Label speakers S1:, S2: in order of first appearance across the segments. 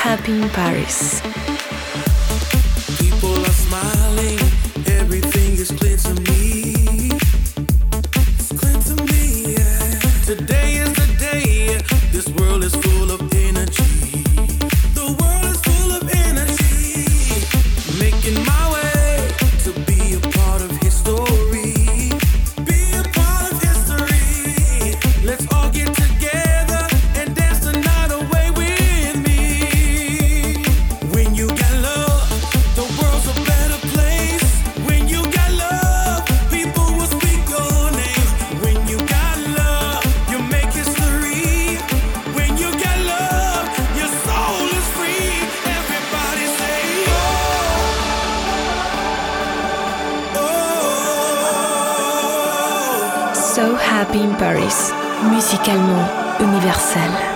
S1: Happy in Paris. Paris, musicalement universel.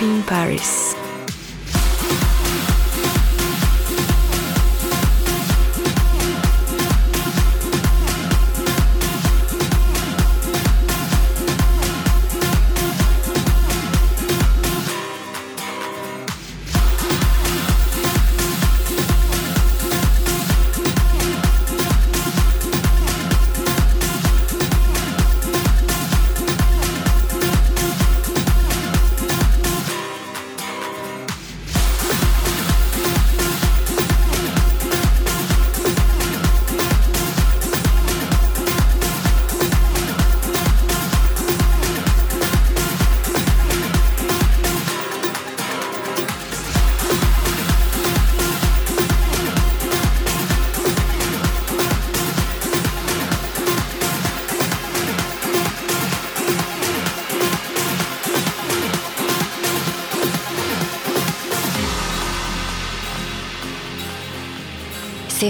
S1: In Paris.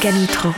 S2: Canutro.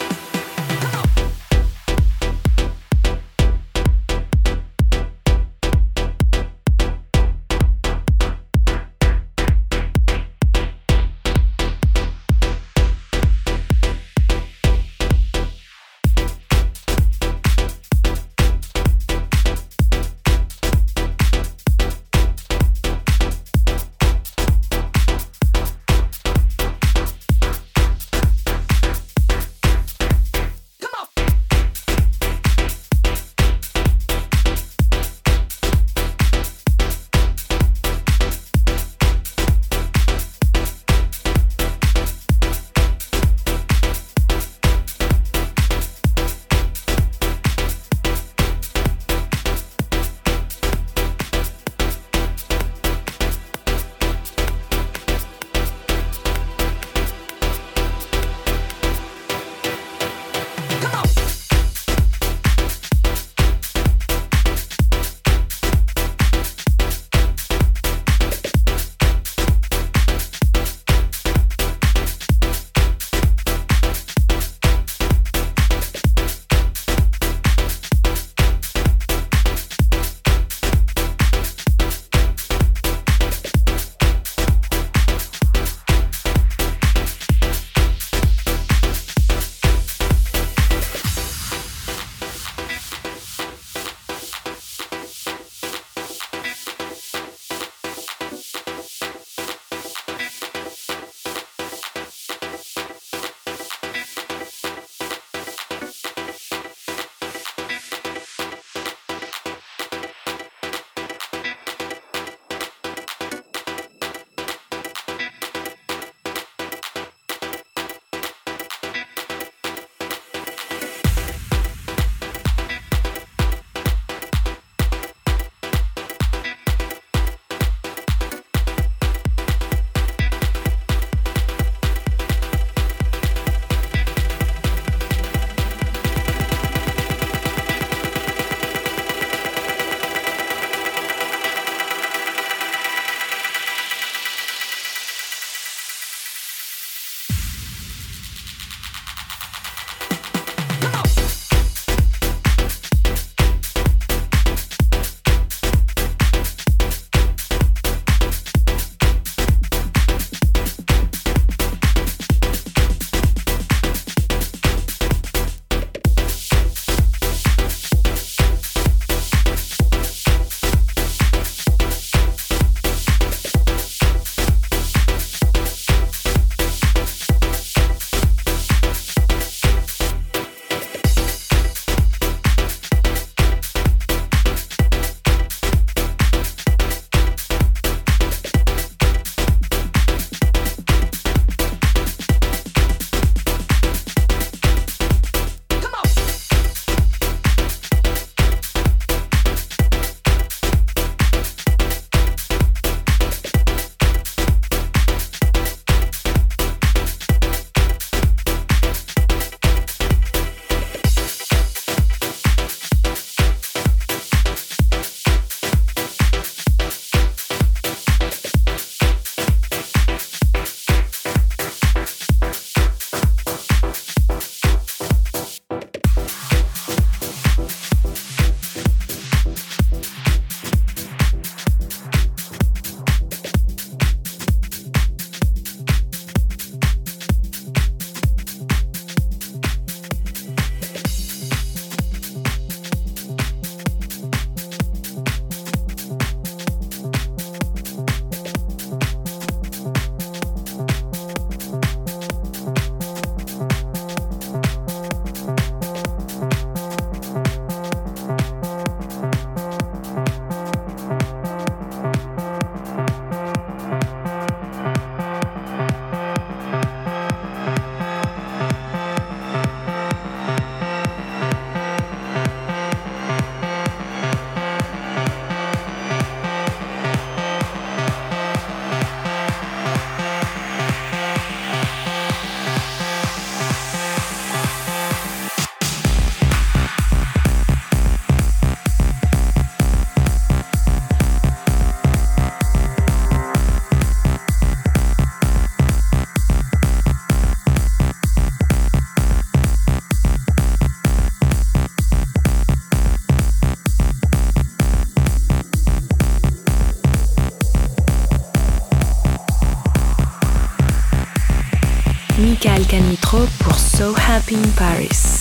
S3: Happy in Paris.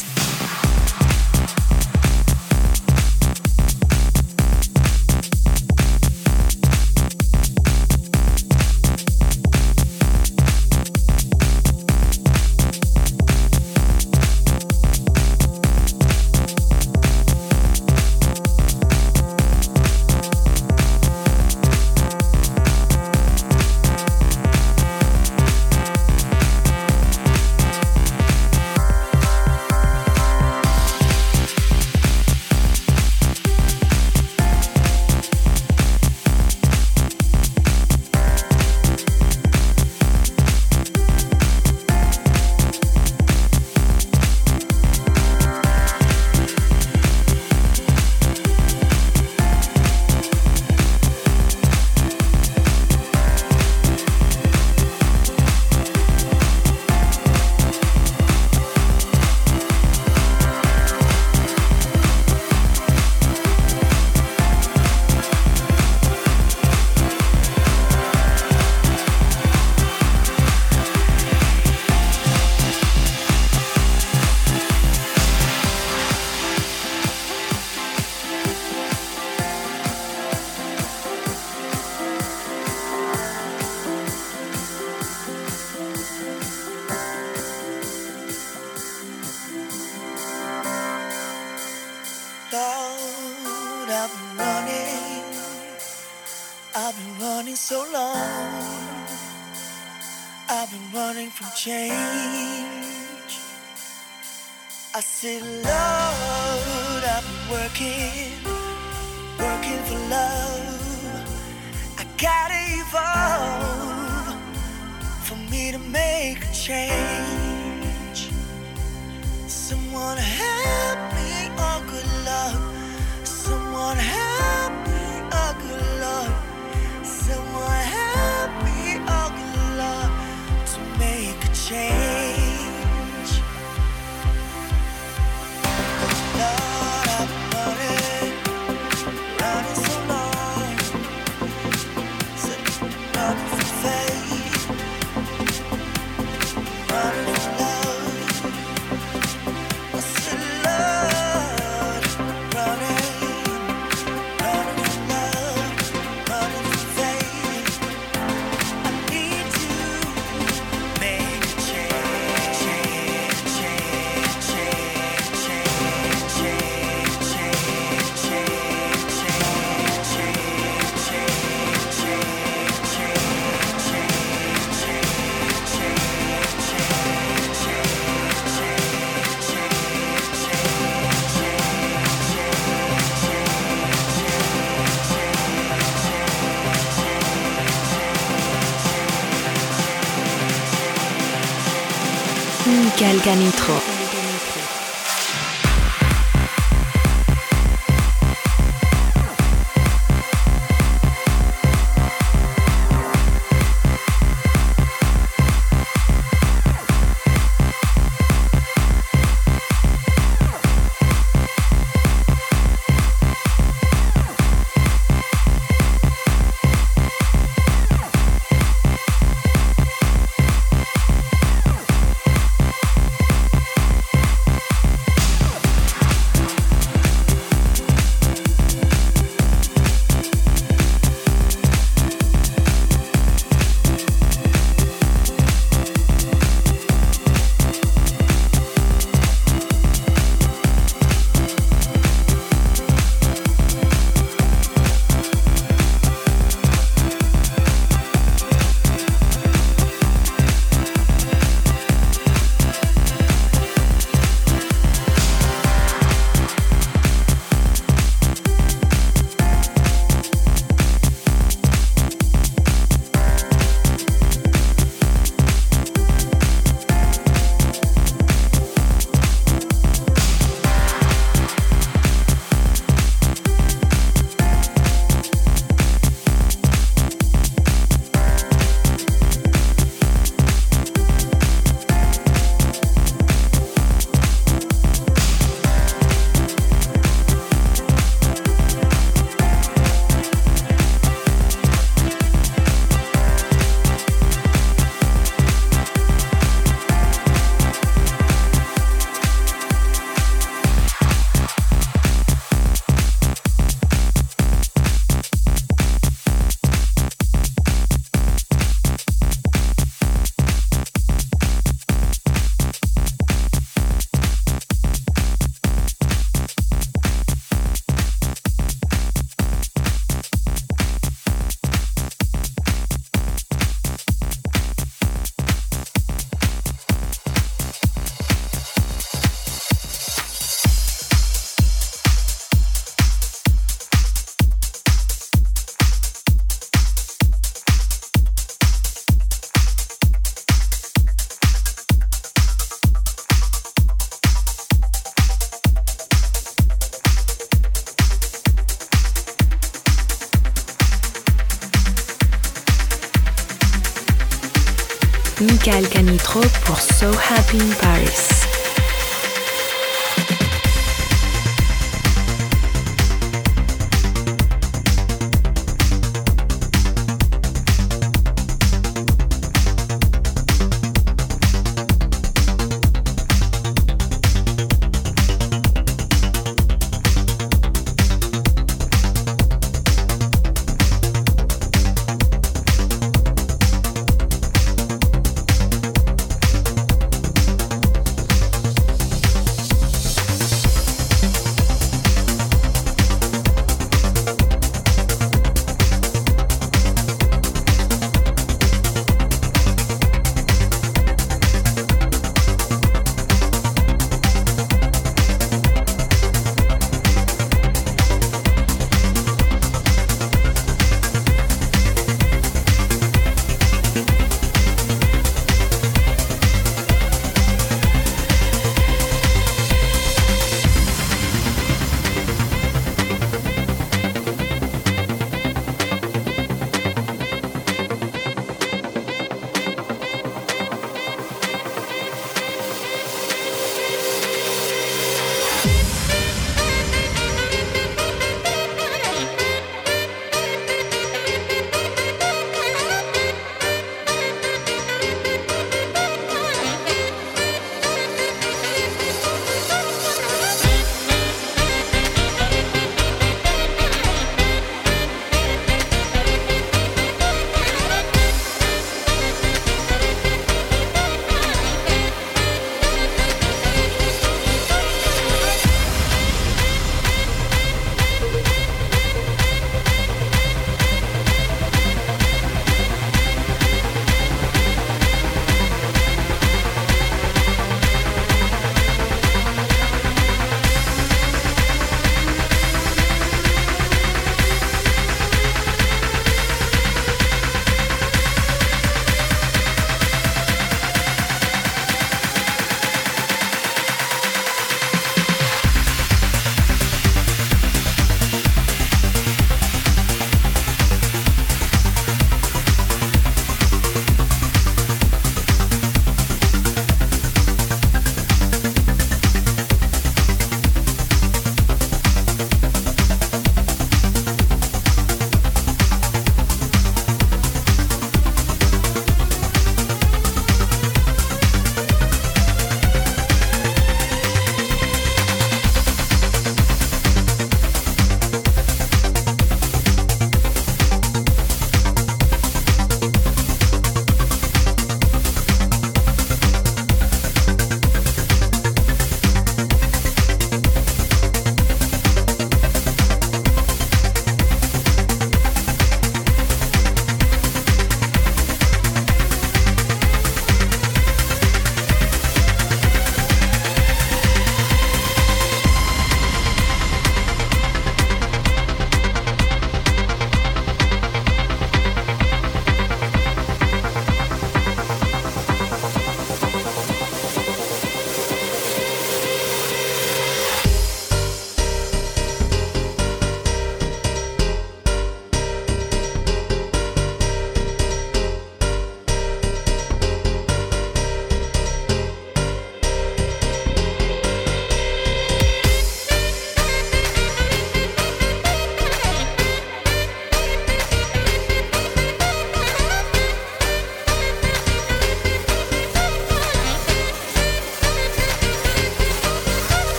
S3: change. I said, Lord, I've been working, working for love. I gotta evolve for me to
S1: make a change. Someone help change.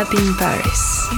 S1: Happy in Paris.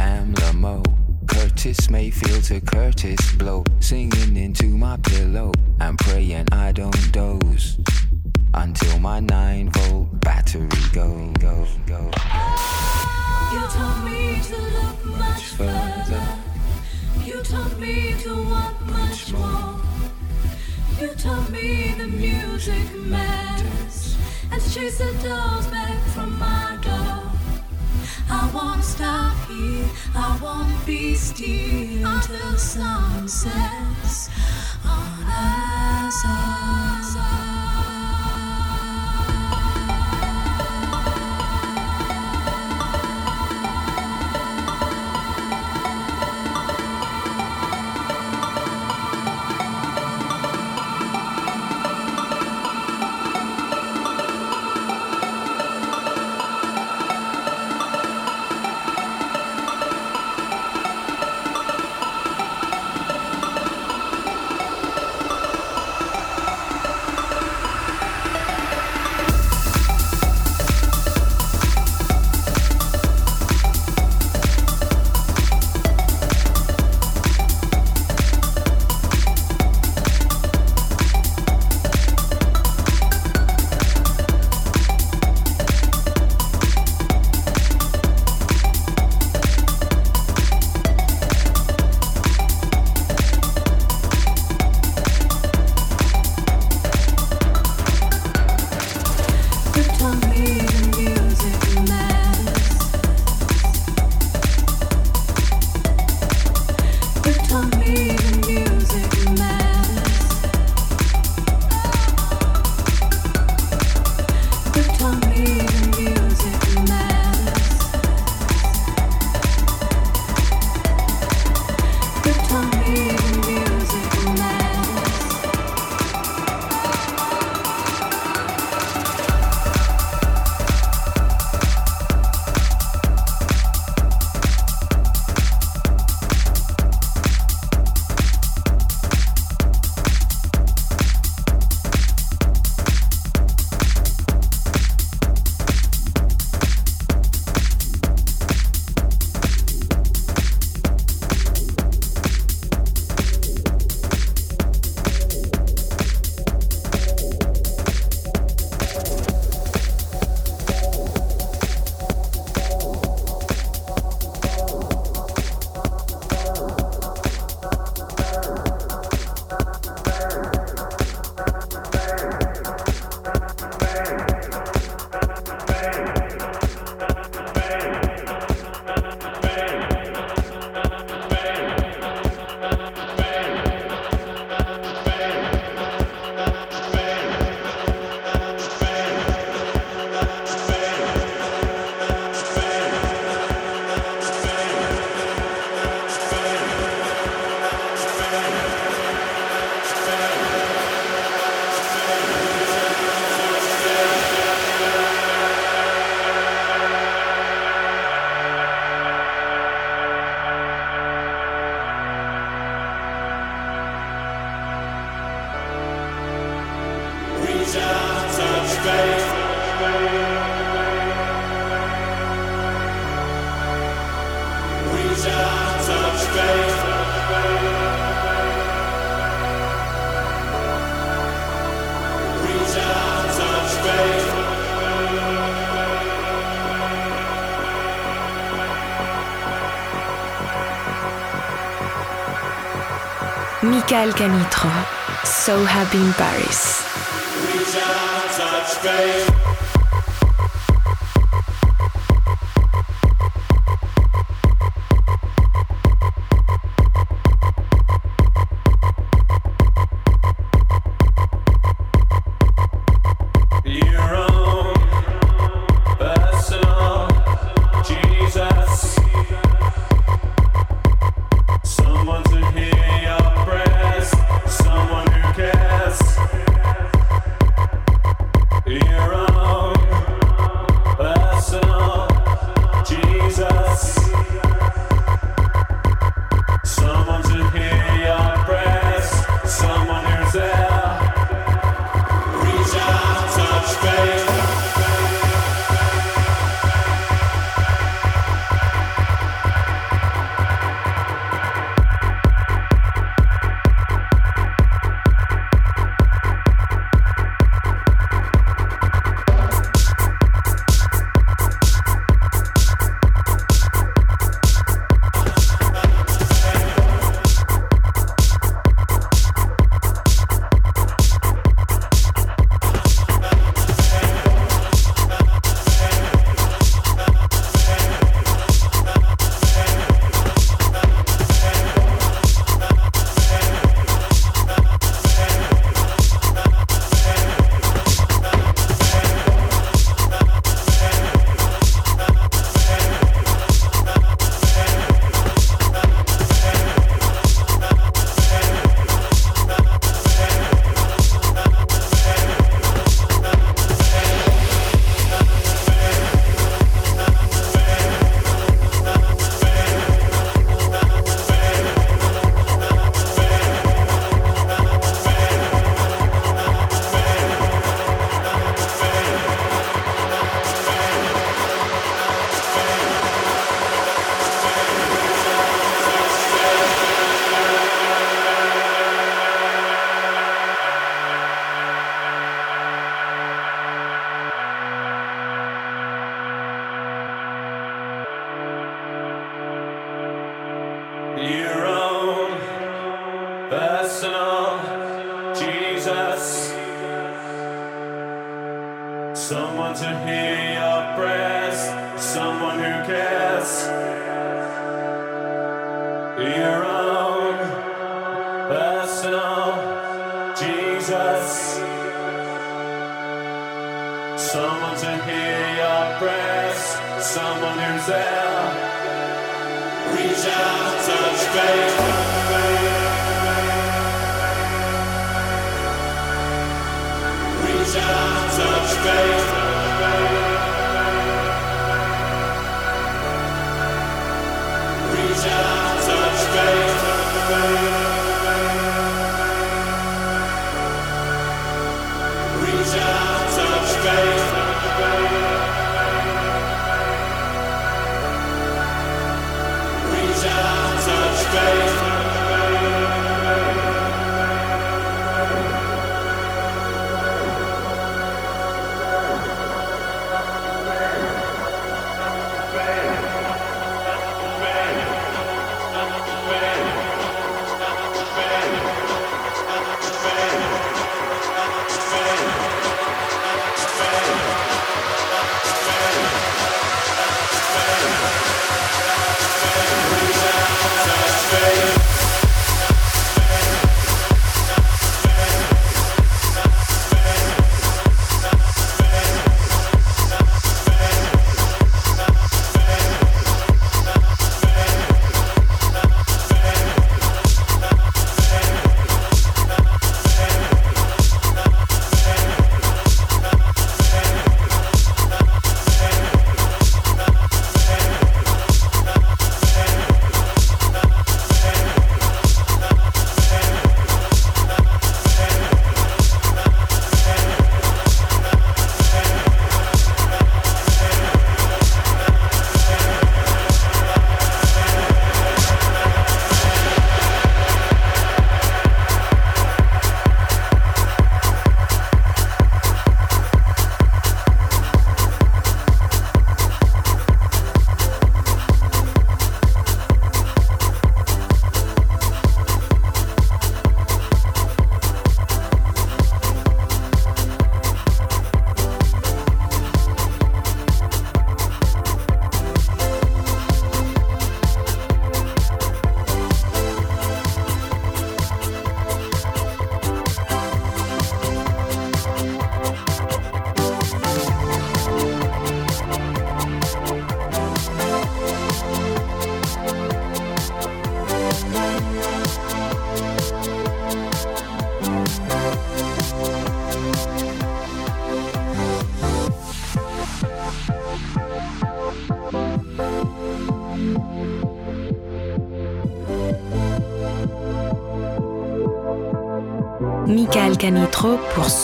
S1: Tam Lamo, Curtis Mayfield to Kurtis Blow, singing into my pillow. I'm praying I
S4: don't doze until my 9 volt battery goes. Go, go.
S5: You told me to look much further. You told me to want much more. You told me the music matters. And chase the dolls back from my door. I won't stop here, I won't be still until sun sets on us.
S6: So happy in Paris.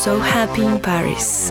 S7: So Happy in Paris.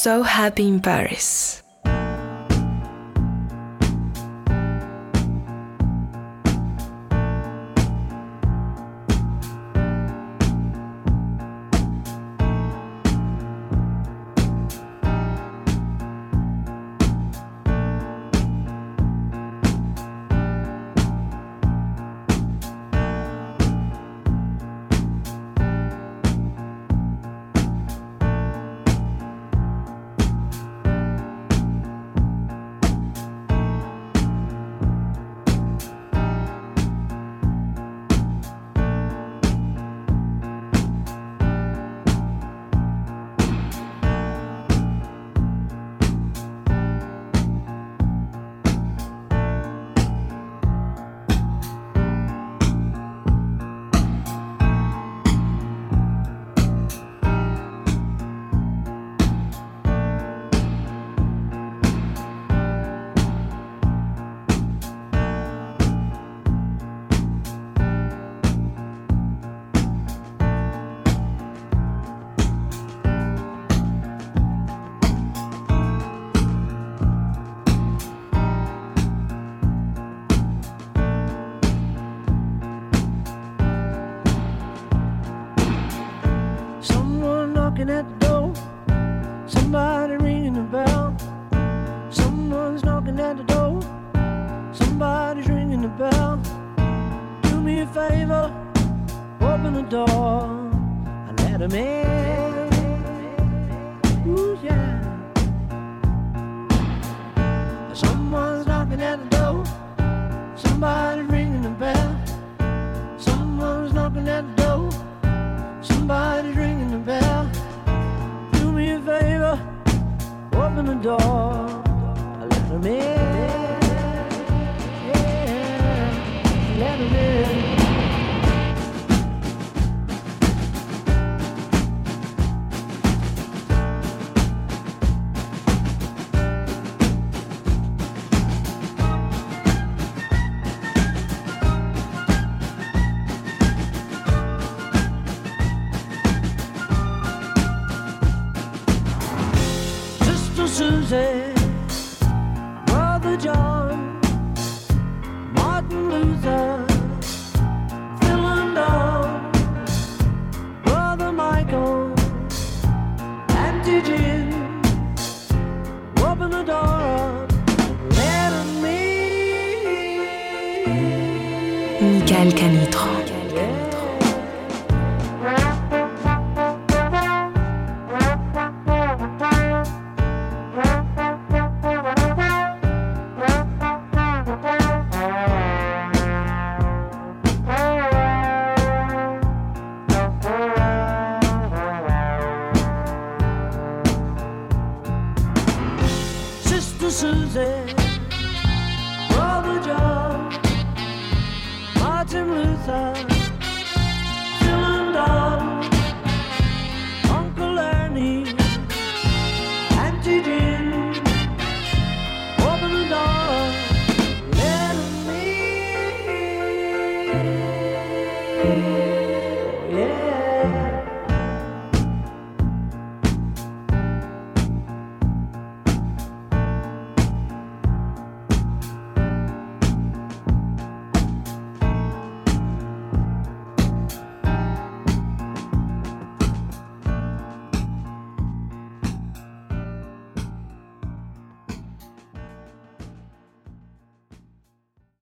S1: So Happy in Paris.
S8: Someone